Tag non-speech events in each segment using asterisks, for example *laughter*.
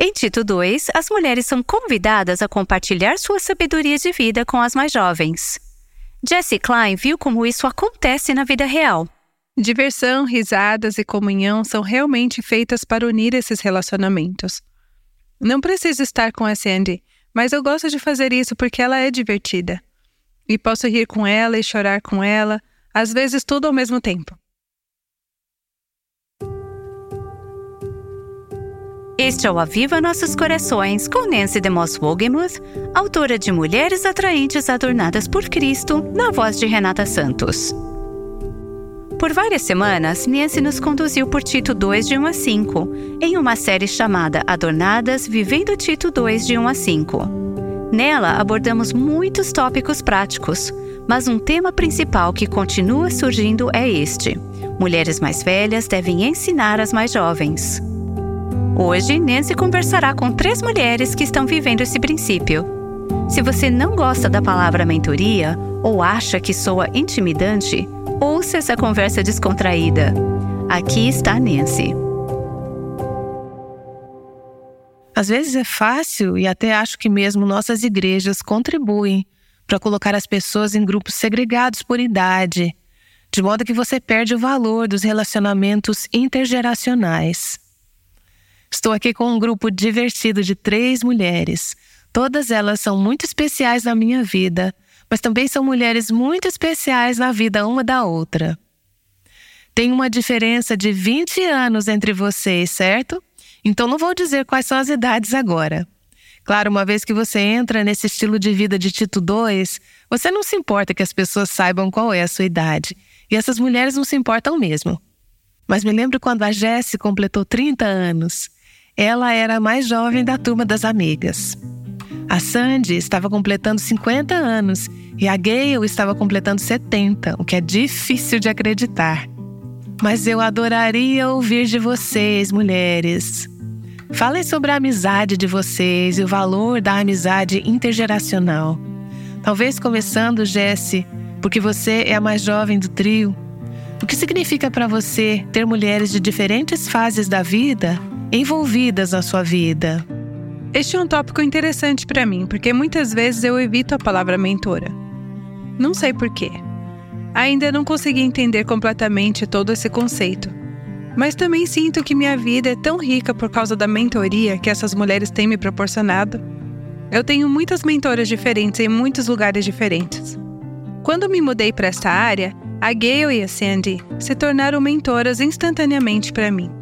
Em Tito 2, as mulheres são convidadas a compartilhar sua sabedoria de vida com as mais jovens. Jesse Klein viu como isso acontece na vida real. Diversão, risadas e comunhão são realmente feitas para unir esses relacionamentos. Não preciso estar com a Sandy, mas eu gosto de fazer isso porque ela é divertida. E posso rir com ela e chorar com ela, às vezes tudo ao mesmo tempo. Este é o Aviva Nossos Corações com Nancy DeMoss Wogemuth, autora de Mulheres Atraentes Adornadas por Cristo, na voz de Renata Santos. Por várias semanas, Nancy nos conduziu por Tito 2 de 1 a 5, em uma série chamada Adornadas Vivendo Tito 2 de 1 a 5. Nela abordamos muitos tópicos práticos, mas um tema principal que continua surgindo é este: mulheres mais velhas devem ensinar as mais jovens. Hoje, Nancy conversará com três mulheres que estão vivendo esse princípio. Se você não gosta da palavra mentoria ou acha que soa intimidante, ouça essa conversa descontraída. Aqui está Nancy. Às vezes é fácil e até acho que mesmo nossas igrejas contribuem para colocar as pessoas em grupos segregados por idade, de modo que você perde o valor dos relacionamentos intergeracionais. Estou aqui com um grupo divertido de três mulheres. Todas elas são muito especiais na minha vida, mas também são mulheres muito especiais na vida uma da outra. Tem uma diferença de 20 anos entre vocês, certo? Então não vou dizer quais são as idades agora. Claro, uma vez que você entra nesse estilo de vida de Tito 2, você não se importa que as pessoas saibam qual é a sua idade. E essas mulheres não se importam mesmo. Mas me lembro quando a Jessie completou 30 anos. Ela era a mais jovem da turma das amigas. A Sandy estava completando 50 anos e a Gayle estava completando 70, o que é difícil de acreditar. Mas eu adoraria ouvir de vocês, mulheres. Falem sobre a amizade de vocês e o valor da amizade intergeracional. Talvez começando, Jesse, porque você é a mais jovem do trio. O que significa para você ter mulheres de diferentes fases da vida envolvidas na sua vida. Este é um tópico interessante para mim, porque muitas vezes eu evito a palavra mentora. Não sei porquê. Ainda não consegui entender completamente todo esse conceito. Mas também sinto que minha vida é tão rica por causa da mentoria que essas mulheres têm me proporcionado. Eu tenho muitas mentoras diferentes em muitos lugares diferentes. Quando me mudei para esta área, a Gayle e a Sandy se tornaram mentoras instantaneamente para mim.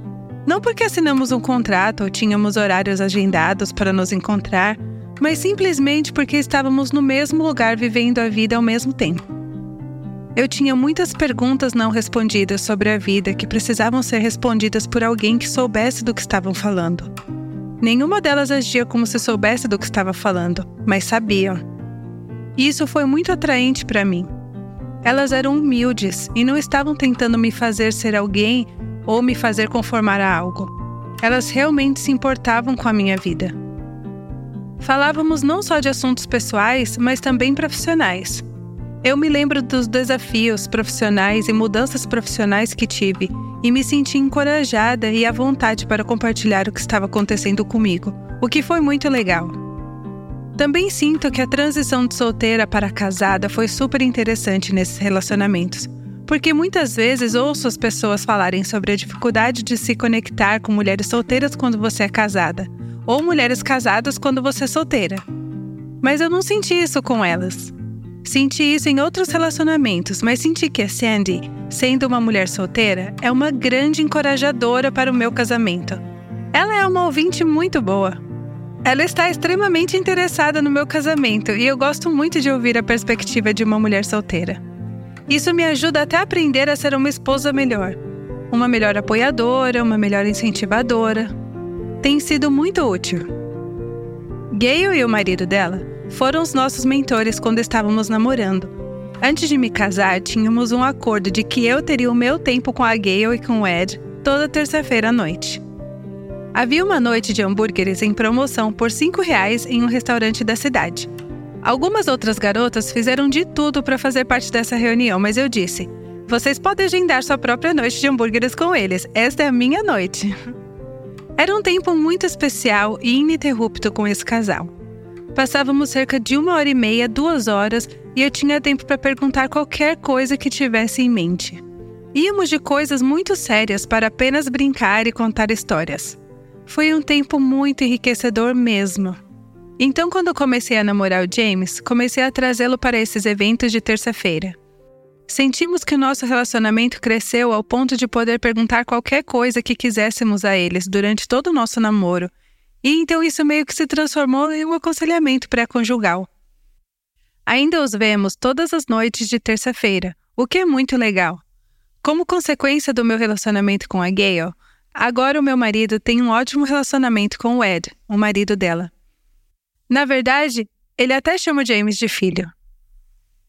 Não porque assinamos um contrato ou tínhamos horários agendados para nos encontrar, mas simplesmente porque estávamos no mesmo lugar vivendo a vida ao mesmo tempo. Eu tinha muitas perguntas não respondidas sobre a vida que precisavam ser respondidas por alguém que soubesse do que estavam falando. Nenhuma delas agia como se soubesse do que estava falando, mas sabiam. E isso foi muito atraente para mim. Elas eram humildes e não estavam tentando me fazer ser alguém ou me fazer conformar a algo. Elas realmente se importavam com a minha vida. Falávamos não só de assuntos pessoais, mas também profissionais. Eu me lembro dos desafios profissionais e mudanças profissionais que tive e me senti encorajada e à vontade para compartilhar o que estava acontecendo comigo, o que foi muito legal. Também sinto que a transição de solteira para casada foi super interessante nesses relacionamentos, porque muitas vezes ouço as pessoas falarem sobre a dificuldade de se conectar com mulheres solteiras quando você é casada, ou mulheres casadas quando você é solteira. Mas eu não senti isso com elas. Senti isso em outros relacionamentos, mas senti que a Sandy, sendo uma mulher solteira, é uma grande encorajadora para o meu casamento. Ela é uma ouvinte muito boa. Ela está extremamente interessada no meu casamento e eu gosto muito de ouvir a perspectiva de uma mulher solteira. Isso me ajuda até a aprender a ser uma esposa melhor, uma melhor apoiadora, uma melhor incentivadora. Tem sido muito útil. Gayle e o marido dela foram os nossos mentores quando estávamos namorando. Antes de me casar, tínhamos um acordo de que eu teria o meu tempo com a Gayle e com o Ed toda terça-feira à noite. Havia uma noite de hambúrgueres em promoção por R$ reais em um restaurante da cidade. Algumas outras garotas fizeram de tudo para fazer parte dessa reunião, mas eu disse: vocês podem agendar sua própria noite de hambúrgueres com eles. Esta é a minha noite. *laughs* Era um tempo muito especial e ininterrupto com esse casal. Passávamos cerca de uma hora e meia, duas horas, e eu tinha tempo para perguntar qualquer coisa que tivesse em mente. Íamos de coisas muito sérias para apenas brincar e contar histórias. Foi um tempo muito enriquecedor mesmo. Então, quando comecei a namorar o James, comecei a trazê-lo para esses eventos de terça-feira. Sentimos que o nosso relacionamento cresceu ao ponto de poder perguntar qualquer coisa que quiséssemos a eles durante todo o nosso namoro, e então isso meio que se transformou em um aconselhamento pré-conjugal. Ainda os vemos todas as noites de terça-feira, o que é muito legal. Como consequência do meu relacionamento com a Gayle, agora o meu marido tem um ótimo relacionamento com o Ed, o marido dela. Na verdade, ele até chama James de filho.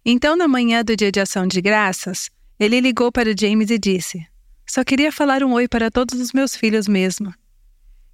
Então, na manhã do dia de ação de graças, ele ligou para James e disse: Só queria falar um oi para todos os meus filhos mesmo.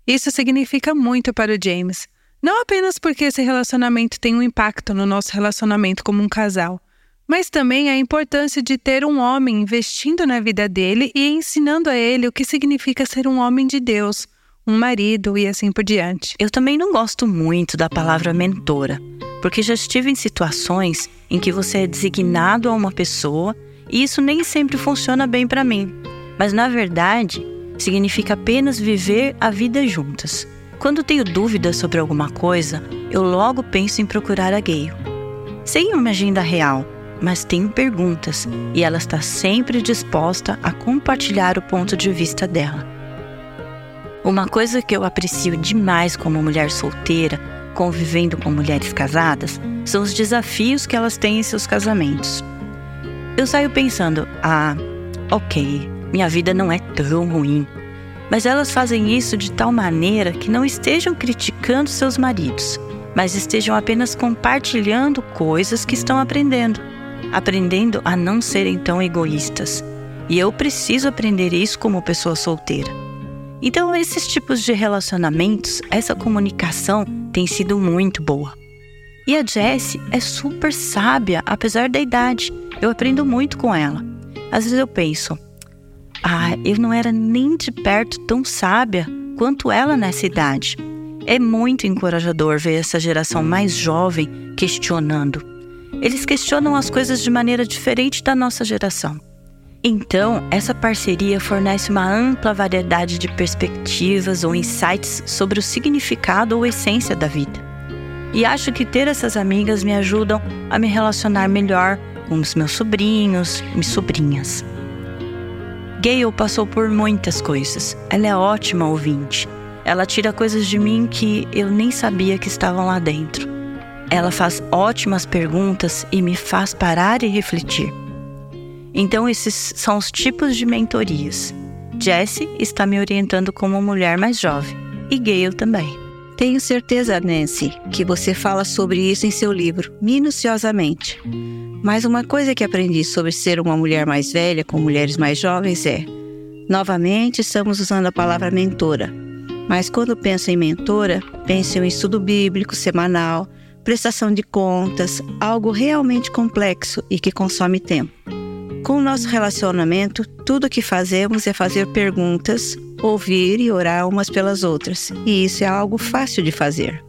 Isso significa muito para o James, não apenas porque esse relacionamento tem um impacto no nosso relacionamento como um casal, mas também a importância de ter um homem investindo na vida dele e ensinando a ele o que significa ser um homem de Deus, um marido e assim por diante. Eu também não gosto muito da palavra mentora porque já estive em situações em que você é designado a uma pessoa e isso nem sempre funciona bem para mim. Mas na verdade, significa apenas viver a vida juntas. Quando tenho dúvidas sobre alguma coisa, eu logo penso em procurar a Gale. Sem uma agenda real, mas tenho perguntas e ela está sempre disposta a compartilhar o ponto de vista dela. Uma coisa que eu aprecio demais como mulher solteira convivendo com mulheres casadas são os desafios que elas têm em seus casamentos. Eu saio pensando: ah, ok, minha vida não é tão ruim. Mas elas fazem isso de tal maneira que não estejam criticando seus maridos, mas estejam apenas compartilhando coisas que estão aprendendo, aprendendo a não serem tão egoístas. E eu preciso aprender isso como pessoa solteira. Então, esses tipos de relacionamentos, essa comunicação tem sido muito boa. E a Jessie é super sábia, apesar da idade. Eu aprendo muito com ela. Às vezes eu penso, ah, eu não era nem de perto tão sábia quanto ela nessa idade. É muito encorajador ver essa geração mais jovem questionando. Eles questionam as coisas de maneira diferente da nossa geração. Então, essa parceria fornece uma ampla variedade de perspectivas ou insights sobre o significado ou essência da vida. E acho que ter essas amigas me ajudam a me relacionar melhor com os meus sobrinhos e sobrinhas. Gayle passou por muitas coisas. Ela é ótima ouvinte. Ela tira coisas de mim que eu nem sabia que estavam lá dentro. Ela faz ótimas perguntas e me faz parar e refletir. Então, esses são os tipos de mentorias. Jessie está me orientando como mulher mais jovem, e Gayle também. Tenho certeza, Nancy, que você fala sobre isso em seu livro, minuciosamente. Mas uma coisa que aprendi sobre ser uma mulher mais velha com mulheres mais jovens é: novamente estamos usando a palavra mentora. Mas quando penso em mentora, penso em estudo bíblico semanal, prestação de contas, algo realmente complexo e que consome tempo. Com o nosso relacionamento, tudo o que fazemos é fazer perguntas, ouvir e orar umas pelas outras, e isso é algo fácil de fazer.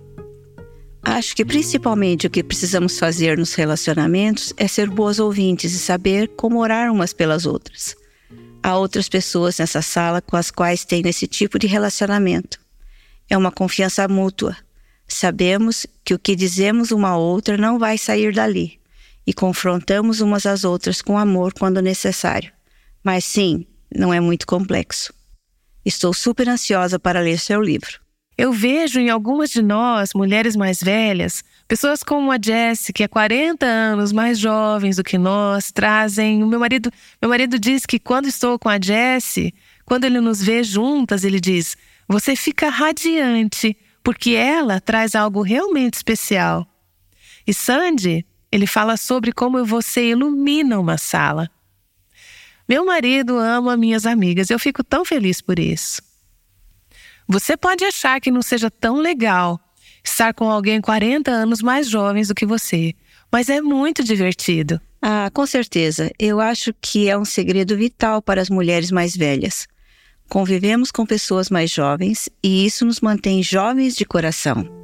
Acho que principalmente o que precisamos fazer nos relacionamentos é ser boas ouvintes e saber como orar umas pelas outras. Há outras pessoas nessa sala com as quais tem esse tipo de relacionamento. É uma confiança mútua. Sabemos que o que dizemos uma outra não vai sair dali e confrontamos umas às outras com amor quando necessário. Mas sim, não é muito complexo. Estou super ansiosa para ler seu livro. Eu vejo em algumas de nós, mulheres mais velhas, pessoas como a Jessie, que é 40 anos mais jovens do que nós, trazem. O meu marido, meu marido diz que quando estou com a Jessie, quando ele nos vê juntas, ele diz: "Você fica radiante, porque ela traz algo realmente especial". E Sandy ele fala sobre como você ilumina uma sala. Meu marido ama minhas amigas, eu fico tão feliz por isso. Você pode achar que não seja tão legal estar com alguém 40 anos mais jovens do que você, mas é muito divertido. Ah, com certeza. Eu acho que é um segredo vital para as mulheres mais velhas. convivemos com pessoas mais jovens e isso nos mantém jovens de coração.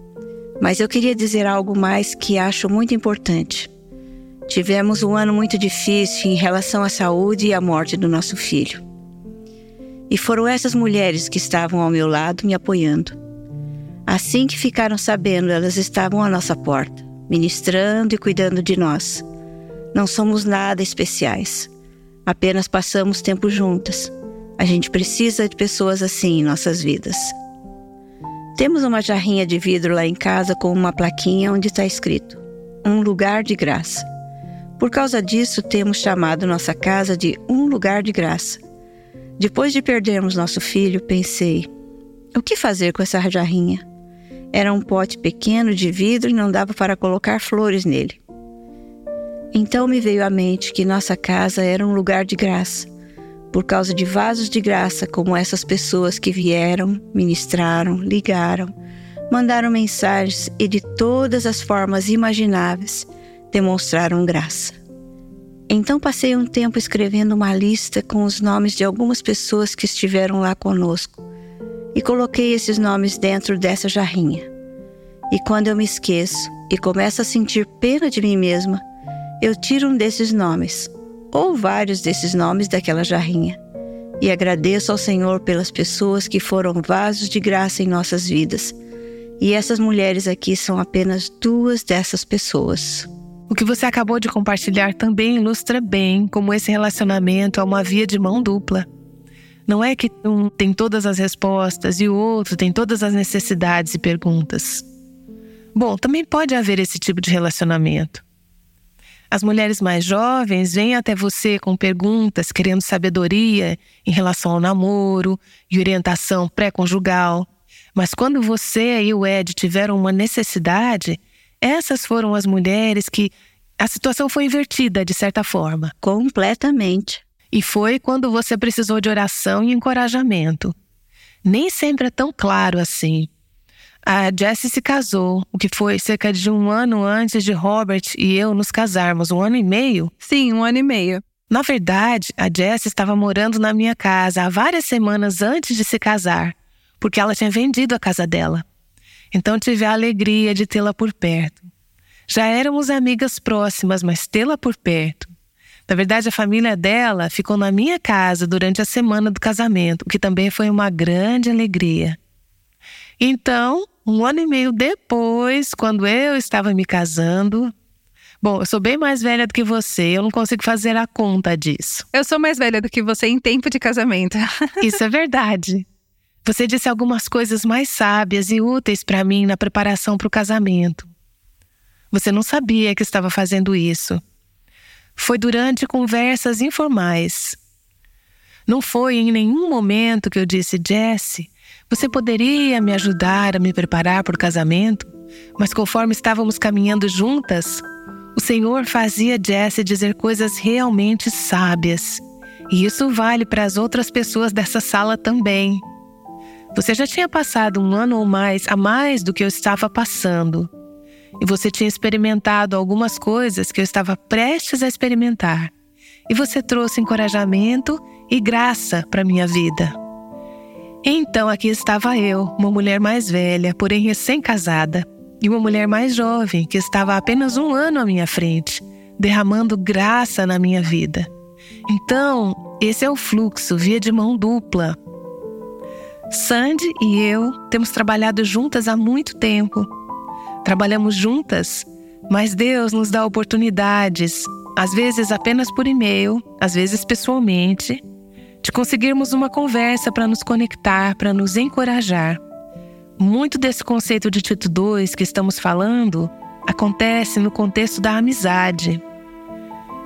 Mas eu queria dizer algo mais que acho muito importante. Tivemos um ano muito difícil em relação à saúde e à morte do nosso filho. E foram essas mulheres que estavam ao meu lado me apoiando. Assim que ficaram sabendo, elas estavam à nossa porta, ministrando e cuidando de nós. Não somos nada especiais, apenas passamos tempo juntas a gente precisa de pessoas assim em nossas vidas. Temos uma jarrinha de vidro lá em casa com uma plaquinha onde está escrito: Um lugar de graça. Por causa disso, temos chamado nossa casa de Um Lugar de Graça. Depois de perdermos nosso filho, pensei: o que fazer com essa jarrinha? Era um pote pequeno de vidro e não dava para colocar flores nele. Então me veio à mente que nossa casa era um lugar de graça por causa de vasos de graça como essas pessoas que vieram, ministraram, ligaram, mandaram mensagens e de todas as formas imagináveis demonstraram graça. Então passei um tempo escrevendo uma lista com os nomes de algumas pessoas que estiveram lá conosco e coloquei esses nomes dentro dessa jarrinha. E quando eu me esqueço e começo a sentir pena de mim mesma, eu tiro um desses nomes ou vários desses nomes daquela jarrinha. E agradeço ao Senhor pelas pessoas que foram vasos de graça em nossas vidas. E essas mulheres aqui são apenas duas dessas pessoas. O que você acabou de compartilhar também ilustra bem como esse relacionamento é uma via de mão dupla. Não é que um tem todas as respostas e o outro tem todas as necessidades e perguntas. Bom, também pode haver esse tipo de relacionamento. As mulheres mais jovens vêm até você com perguntas, querendo sabedoria em relação ao namoro e orientação pré-conjugal. Mas quando você e o Ed tiveram uma necessidade, essas foram as mulheres que a situação foi invertida de certa forma. Completamente. E foi quando você precisou de oração e encorajamento. Nem sempre é tão claro assim. A Jessie se casou, o que foi cerca de um ano antes de Robert e eu nos casarmos. Um ano e meio? Sim, um ano e meio. Na verdade, a Jessie estava morando na minha casa há várias semanas antes de se casar, porque ela tinha vendido a casa dela. Então tive a alegria de tê-la por perto. Já éramos amigas próximas, mas tê-la por perto. Na verdade, a família dela ficou na minha casa durante a semana do casamento, o que também foi uma grande alegria. Então, um ano e meio depois, quando eu estava me casando, Bom, eu sou bem mais velha do que você, eu não consigo fazer a conta disso. Eu sou mais velha do que você em tempo de casamento. *laughs* Isso é verdade. Você disse algumas coisas mais sábias e úteis para mim na preparação para o casamento. Você não sabia que estava fazendo isso. Foi durante conversas informais. Não foi em nenhum momento que eu disse, Jesse, você poderia me ajudar a me preparar para o casamento? Mas conforme estávamos caminhando juntas, o Senhor fazia Jessie dizer coisas realmente sábias. E isso vale para as outras pessoas dessa sala também. Você já tinha passado um ano ou mais a mais do que eu estava passando. E você tinha experimentado algumas coisas que eu estava prestes a experimentar. E você trouxe encorajamento e graça para minha vida. Então aqui estava eu, uma mulher mais velha, porém recém-casada, e uma mulher mais jovem, que estava apenas um ano à minha frente, derramando graça na minha vida. Então, esse é o fluxo, via de mão dupla. Sandy e eu temos trabalhado juntas há muito tempo. Trabalhamos juntas, mas Deus nos dá oportunidades, às vezes apenas por e-mail, às vezes pessoalmente, de conseguirmos uma conversa para nos conectar, para nos encorajar. Muito desse conceito de Tito 2 que estamos falando acontece no contexto da amizade.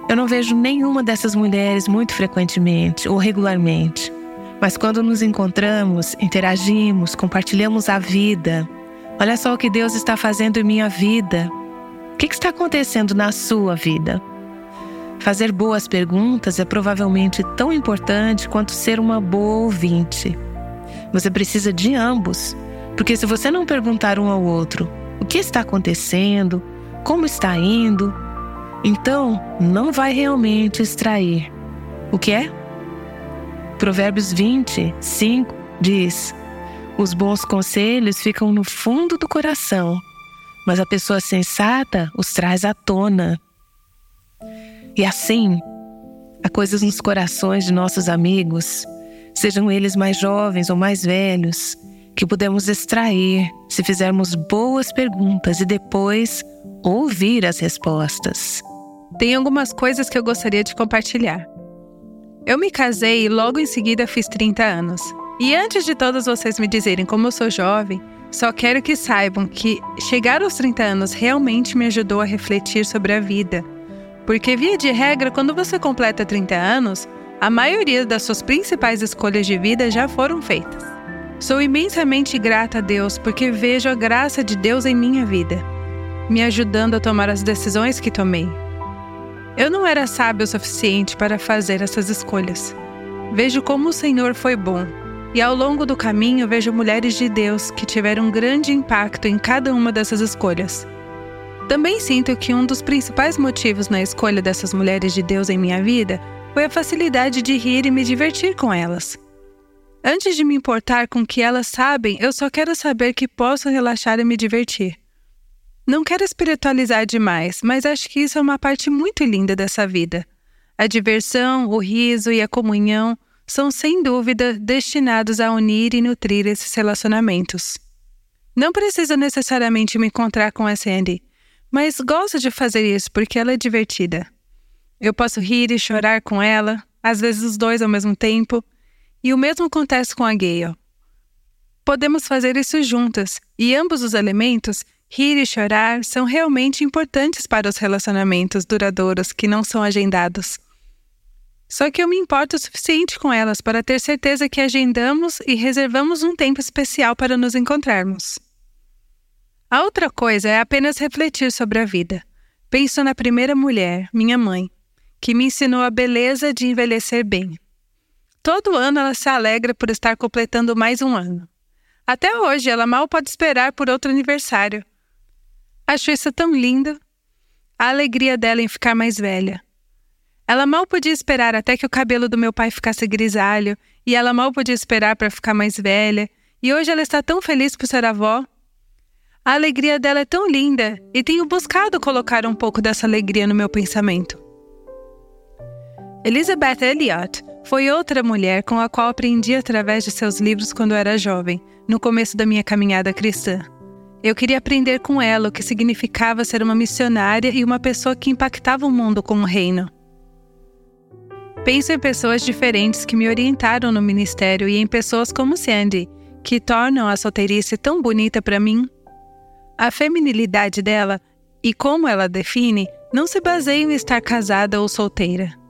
Eu não vejo nenhuma dessas mulheres muito frequentemente ou regularmente, mas quando nos encontramos, interagimos, compartilhamos a vida. Olha só o que Deus está fazendo em minha vida. O que está acontecendo na sua vida? Fazer boas perguntas é provavelmente tão importante quanto ser uma boa ouvinte. Você precisa de ambos, porque se você não perguntar um ao outro o que está acontecendo, como está indo, então não vai realmente extrair. O que é? Provérbios 20, 5 diz: Os bons conselhos ficam no fundo do coração, mas a pessoa sensata os traz à tona. E assim, há coisas nos corações de nossos amigos, sejam eles mais jovens ou mais velhos, que podemos extrair se fizermos boas perguntas e depois ouvir as respostas. Tem algumas coisas que eu gostaria de compartilhar. Eu me casei e logo em seguida fiz 30 anos. E antes de todos vocês me dizerem como eu sou jovem, só quero que saibam que chegar aos 30 anos realmente me ajudou a refletir sobre a vida. Porque, via de regra, quando você completa 30 anos, a maioria das suas principais escolhas de vida já foram feitas. Sou imensamente grata a Deus porque vejo a graça de Deus em minha vida, me ajudando a tomar as decisões que tomei. Eu não era sábio o suficiente para fazer essas escolhas. Vejo como o Senhor foi bom, e ao longo do caminho vejo mulheres de Deus que tiveram um grande impacto em cada uma dessas escolhas. Também sinto que um dos principais motivos na escolha dessas mulheres de Deus em minha vida foi a facilidade de rir e me divertir com elas. Antes de me importar com o que elas sabem, eu só quero saber que posso relaxar e me divertir. Não quero espiritualizar demais, mas acho que isso é uma parte muito linda dessa vida. A diversão, o riso e a comunhão são sem dúvida destinados a unir e nutrir esses relacionamentos. Não preciso necessariamente me encontrar com a Sandy, mas gosto de fazer isso porque ela é divertida. Eu posso rir e chorar com ela, às vezes os dois ao mesmo tempo, e o mesmo acontece com a Gale. Podemos fazer isso juntas, e ambos os elementos, rir e chorar, são realmente importantes para os relacionamentos duradouros que não são agendados. Só que eu me importo o suficiente com elas para ter certeza que agendamos e reservamos um tempo especial para nos encontrarmos. A outra coisa é apenas refletir sobre a vida. Penso na primeira mulher, minha mãe, que me ensinou a beleza de envelhecer bem. Todo ano ela se alegra por estar completando mais um ano. Até hoje ela mal pode esperar por outro aniversário. Acho isso tão lindo. A alegria dela em ficar mais velha. Ela mal podia esperar até que o cabelo do meu pai ficasse grisalho, e ela mal podia esperar para ficar mais velha, e hoje ela está tão feliz por ser avó. A alegria dela é tão linda e tenho buscado colocar um pouco dessa alegria no meu pensamento. Elizabeth Elliot foi outra mulher com a qual aprendi através de seus livros quando era jovem, no começo da minha caminhada cristã. Eu queria aprender com ela o que significava ser uma missionária e uma pessoa que impactava o mundo com o reino. Penso em pessoas diferentes que me orientaram no ministério e em pessoas como Sandy, que tornam a solteirice tão bonita para mim. A feminilidade dela e como ela define não se baseia em estar casada ou solteira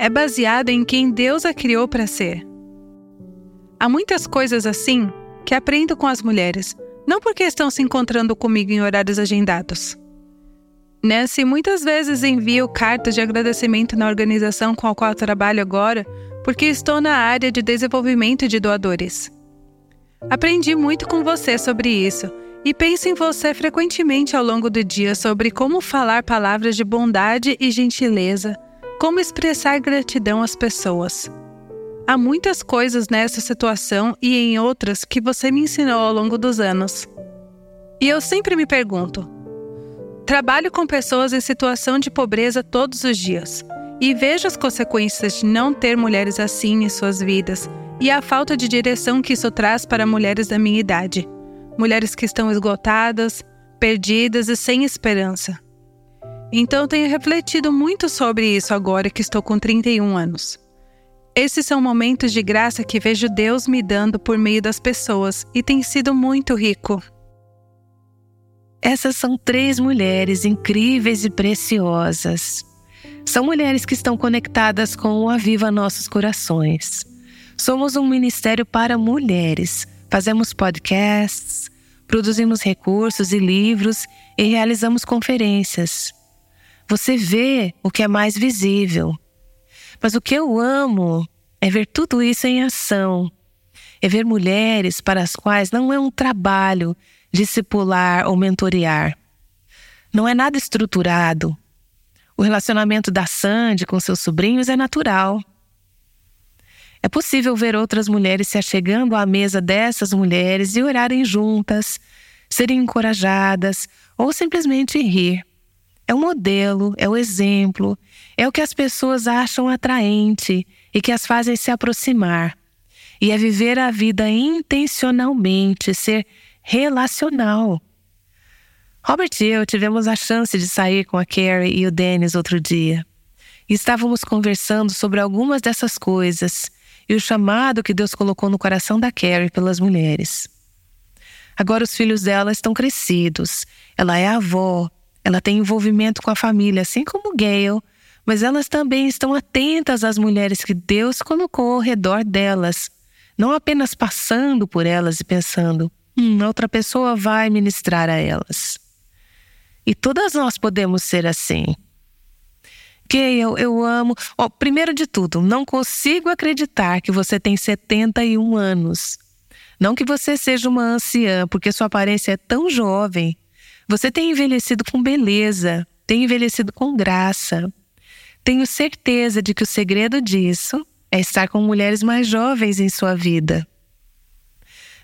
é baseada em quem Deus a criou para ser. Há muitas coisas assim que aprendo com as mulheres, não porque estão se encontrando comigo em horários agendados. Nancy muitas vezes envio cartas de agradecimento na organização com a qual trabalho agora, porque estou na área de desenvolvimento de doadores. Aprendi muito com você sobre isso e penso em você frequentemente ao longo do dia sobre como falar palavras de bondade e gentileza como expressar gratidão às pessoas. Há muitas coisas nessa situação e em outras que você me ensinou ao longo dos anos. E eu sempre me pergunto: trabalho com pessoas em situação de pobreza todos os dias e vejo as consequências de não ter mulheres assim em suas vidas e a falta de direção que isso traz para mulheres da minha idade. Mulheres que estão esgotadas, perdidas e sem esperança. Então tenho refletido muito sobre isso agora que estou com 31 anos. Esses são momentos de graça que vejo Deus me dando por meio das pessoas e tem sido muito rico. Essas são três mulheres incríveis e preciosas. São mulheres que estão conectadas com o Aviva Nossos Corações. Somos um ministério para mulheres. Fazemos podcasts, produzimos recursos e livros e realizamos conferências. Você vê o que é mais visível. Mas o que eu amo é ver tudo isso em ação. É ver mulheres para as quais não é um trabalho discipular ou mentorear. Não é nada estruturado. O relacionamento da Sandy com seus sobrinhos é natural. É possível ver outras mulheres se achegando à mesa dessas mulheres e orarem juntas, serem encorajadas ou simplesmente rir. É o modelo, é o exemplo, é o que as pessoas acham atraente e que as fazem se aproximar. E é viver a vida intencionalmente, ser relacional. Robert e eu tivemos a chance de sair com a Carrie e o Dennis outro dia. Estávamos conversando sobre algumas dessas coisas e o chamado que Deus colocou no coração da Carrie pelas mulheres. Agora os filhos dela estão crescidos, ela é avó, ela tem envolvimento com a família, assim como Gail, mas elas também estão atentas às mulheres que Deus colocou ao redor delas, não apenas passando por elas e pensando, hum, outra pessoa vai ministrar a elas. E todas nós podemos ser assim. Eu, eu amo. Oh, primeiro de tudo, não consigo acreditar que você tem 71 anos. Não que você seja uma anciã, porque sua aparência é tão jovem. Você tem envelhecido com beleza, tem envelhecido com graça. Tenho certeza de que o segredo disso é estar com mulheres mais jovens em sua vida.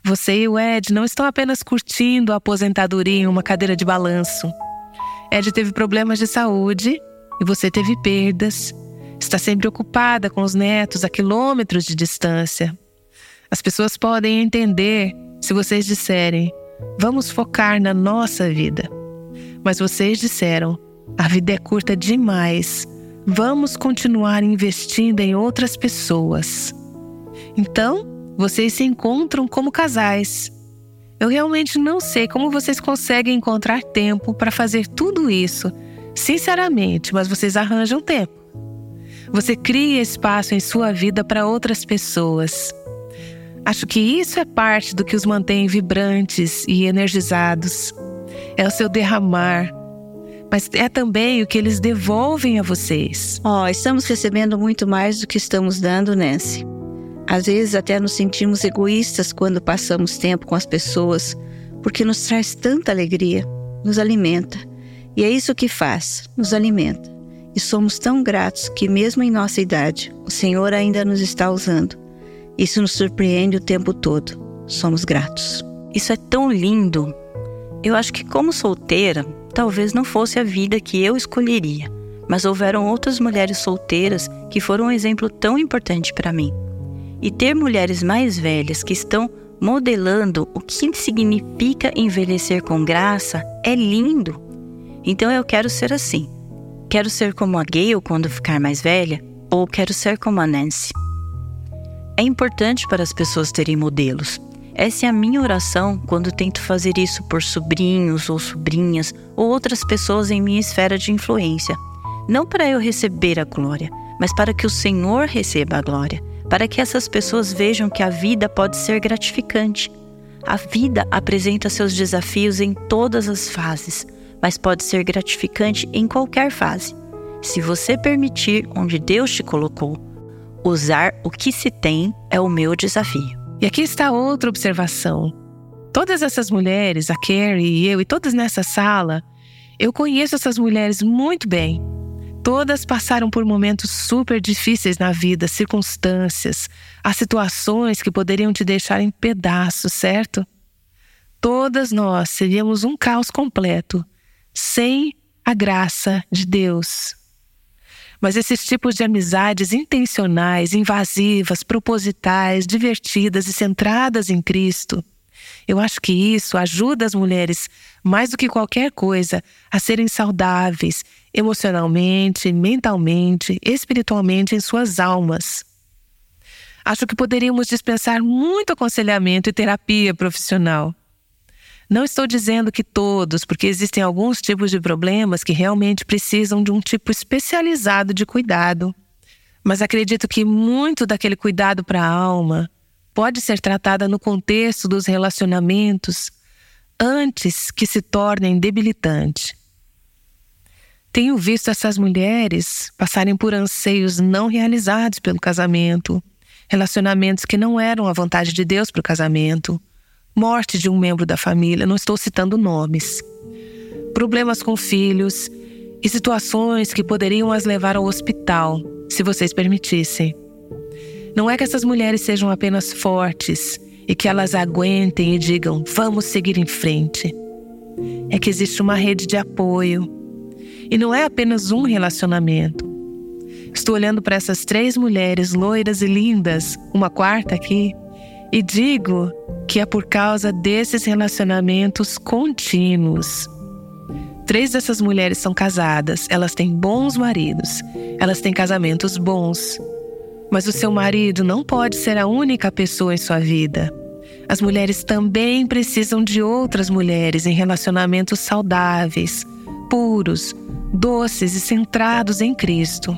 Você e o Ed não estão apenas curtindo a aposentadoria em uma cadeira de balanço. Ed teve problemas de saúde e você teve perdas. Está sempre ocupada com os netos a quilômetros de distância. As pessoas podem entender se vocês disserem: vamos focar na nossa vida. Mas vocês disseram: a vida é curta demais. Vamos continuar investindo em outras pessoas. Então, vocês se encontram como casais. Eu realmente não sei como vocês conseguem encontrar tempo para fazer tudo isso, sinceramente, mas vocês arranjam tempo. Você cria espaço em sua vida para outras pessoas. Acho que isso é parte do que os mantém vibrantes e energizados. É o seu derramar, mas é também o que eles devolvem a vocês. Ó, oh, estamos recebendo muito mais do que estamos dando, Nancy. Às vezes até nos sentimos egoístas quando passamos tempo com as pessoas, porque nos traz tanta alegria, nos alimenta. E é isso que faz, nos alimenta. E somos tão gratos que, mesmo em nossa idade, o Senhor ainda nos está usando. Isso nos surpreende o tempo todo. Somos gratos. Isso é tão lindo. Eu acho que, como solteira, talvez não fosse a vida que eu escolheria, mas houveram outras mulheres solteiras que foram um exemplo tão importante para mim. E ter mulheres mais velhas que estão modelando o que significa envelhecer com graça é lindo. Então eu quero ser assim. Quero ser como a Gayle quando ficar mais velha, ou quero ser como a Nancy. É importante para as pessoas terem modelos. Essa é a minha oração quando tento fazer isso por sobrinhos ou sobrinhas ou outras pessoas em minha esfera de influência. Não para eu receber a glória, mas para que o Senhor receba a glória para que essas pessoas vejam que a vida pode ser gratificante. A vida apresenta seus desafios em todas as fases, mas pode ser gratificante em qualquer fase. Se você permitir onde Deus te colocou, usar o que se tem é o meu desafio. E aqui está outra observação. Todas essas mulheres, a Carrie e eu, e todas nessa sala, eu conheço essas mulheres muito bem. Todas passaram por momentos super difíceis na vida, circunstâncias, as situações que poderiam te deixar em pedaços, certo? Todas nós seríamos um caos completo sem a graça de Deus. Mas esses tipos de amizades intencionais, invasivas, propositais, divertidas e centradas em Cristo, eu acho que isso ajuda as mulheres, mais do que qualquer coisa, a serem saudáveis emocionalmente, mentalmente, espiritualmente em suas almas. Acho que poderíamos dispensar muito aconselhamento e terapia profissional. Não estou dizendo que todos, porque existem alguns tipos de problemas que realmente precisam de um tipo especializado de cuidado. Mas acredito que muito daquele cuidado para a alma pode ser tratada no contexto dos relacionamentos antes que se tornem debilitantes. Tenho visto essas mulheres passarem por anseios não realizados pelo casamento, relacionamentos que não eram a vontade de Deus para o casamento, morte de um membro da família, não estou citando nomes, problemas com filhos e situações que poderiam as levar ao hospital, se vocês permitissem. Não é que essas mulheres sejam apenas fortes e que elas aguentem e digam, vamos seguir em frente. É que existe uma rede de apoio. E não é apenas um relacionamento. Estou olhando para essas três mulheres loiras e lindas, uma quarta aqui, e digo que é por causa desses relacionamentos contínuos. Três dessas mulheres são casadas, elas têm bons maridos, elas têm casamentos bons. Mas o seu marido não pode ser a única pessoa em sua vida. As mulheres também precisam de outras mulheres em relacionamentos saudáveis, puros, doces e centrados em Cristo.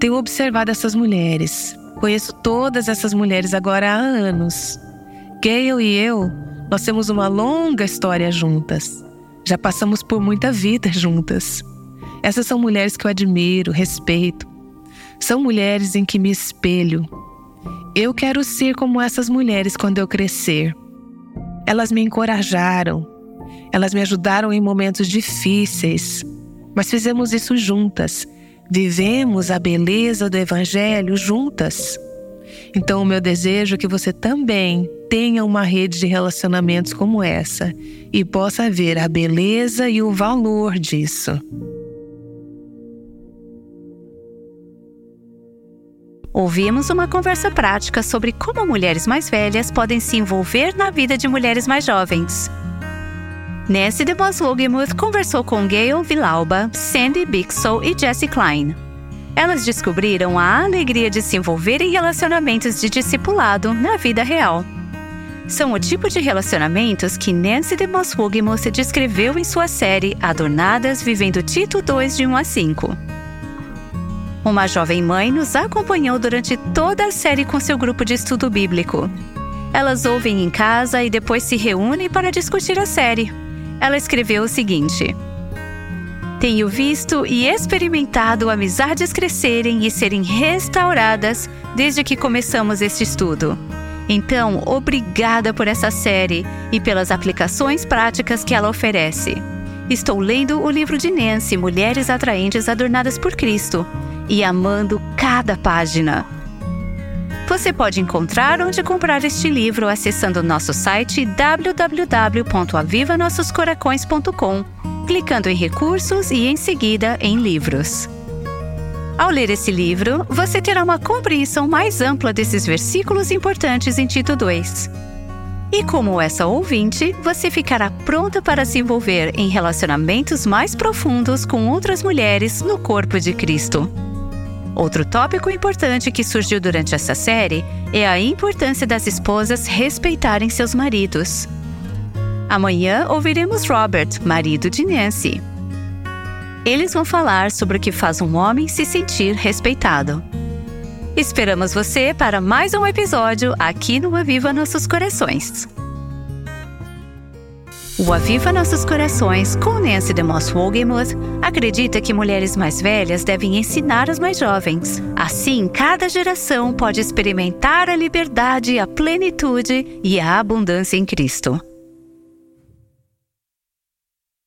Tenho observado essas mulheres. Conheço todas essas mulheres agora há anos. Gayle e eu, nós temos uma longa história juntas. Já passamos por muita vida juntas. Essas são mulheres que eu admiro, respeito. São mulheres em que me espelho. Eu quero ser como essas mulheres quando eu crescer. Elas me encorajaram. Elas me ajudaram em momentos difíceis. Mas fizemos isso juntas. Vivemos a beleza do Evangelho juntas. Então, o meu desejo é que você também tenha uma rede de relacionamentos como essa e possa ver a beleza e o valor disso. Ouvimos uma conversa prática sobre como mulheres mais velhas podem se envolver na vida de mulheres mais jovens. Nancy DeMoss Wogemuth conversou com Gail Villalba, Sandy Bixel e Jessie Klein. Elas descobriram a alegria de se envolver em relacionamentos de discipulado na vida real. São o tipo de relacionamentos que Nancy DeMoss Wogemuth descreveu em sua série Adornadas Vivendo Tito 2 de 1 a 5. Uma jovem mãe nos acompanhou durante toda a série com seu grupo de estudo bíblico. Elas ouvem em casa e depois se reúnem para discutir a série. Ela escreveu o seguinte: Tenho visto e experimentado amizades crescerem e serem restauradas desde que começamos este estudo. Então, obrigada por essa série e pelas aplicações práticas que ela oferece. Estou lendo o livro de Nancy, Mulheres Atraentes Adornadas por Cristo, e amando cada página. Você pode encontrar onde comprar este livro acessando nosso site www.avivanossoscoracões.com, clicando em recursos e em seguida em livros. Ao ler esse livro, você terá uma compreensão mais ampla desses versículos importantes em Tito 2. E como essa ouvinte, você ficará pronta para se envolver em relacionamentos mais profundos com outras mulheres no corpo de Cristo. Outro tópico importante que surgiu durante essa série é a importância das esposas respeitarem seus maridos. Amanhã ouviremos Robert, marido de Nancy. Eles vão falar sobre o que faz um homem se sentir respeitado. Esperamos você para mais um episódio aqui no Aviva Nossos Corações. O Aviva Nossos Corações, com Nancy DeMoss Wogemuth, acredita que mulheres mais velhas devem ensinar as mais jovens. Assim, cada geração pode experimentar a liberdade, a plenitude e a abundância em Cristo.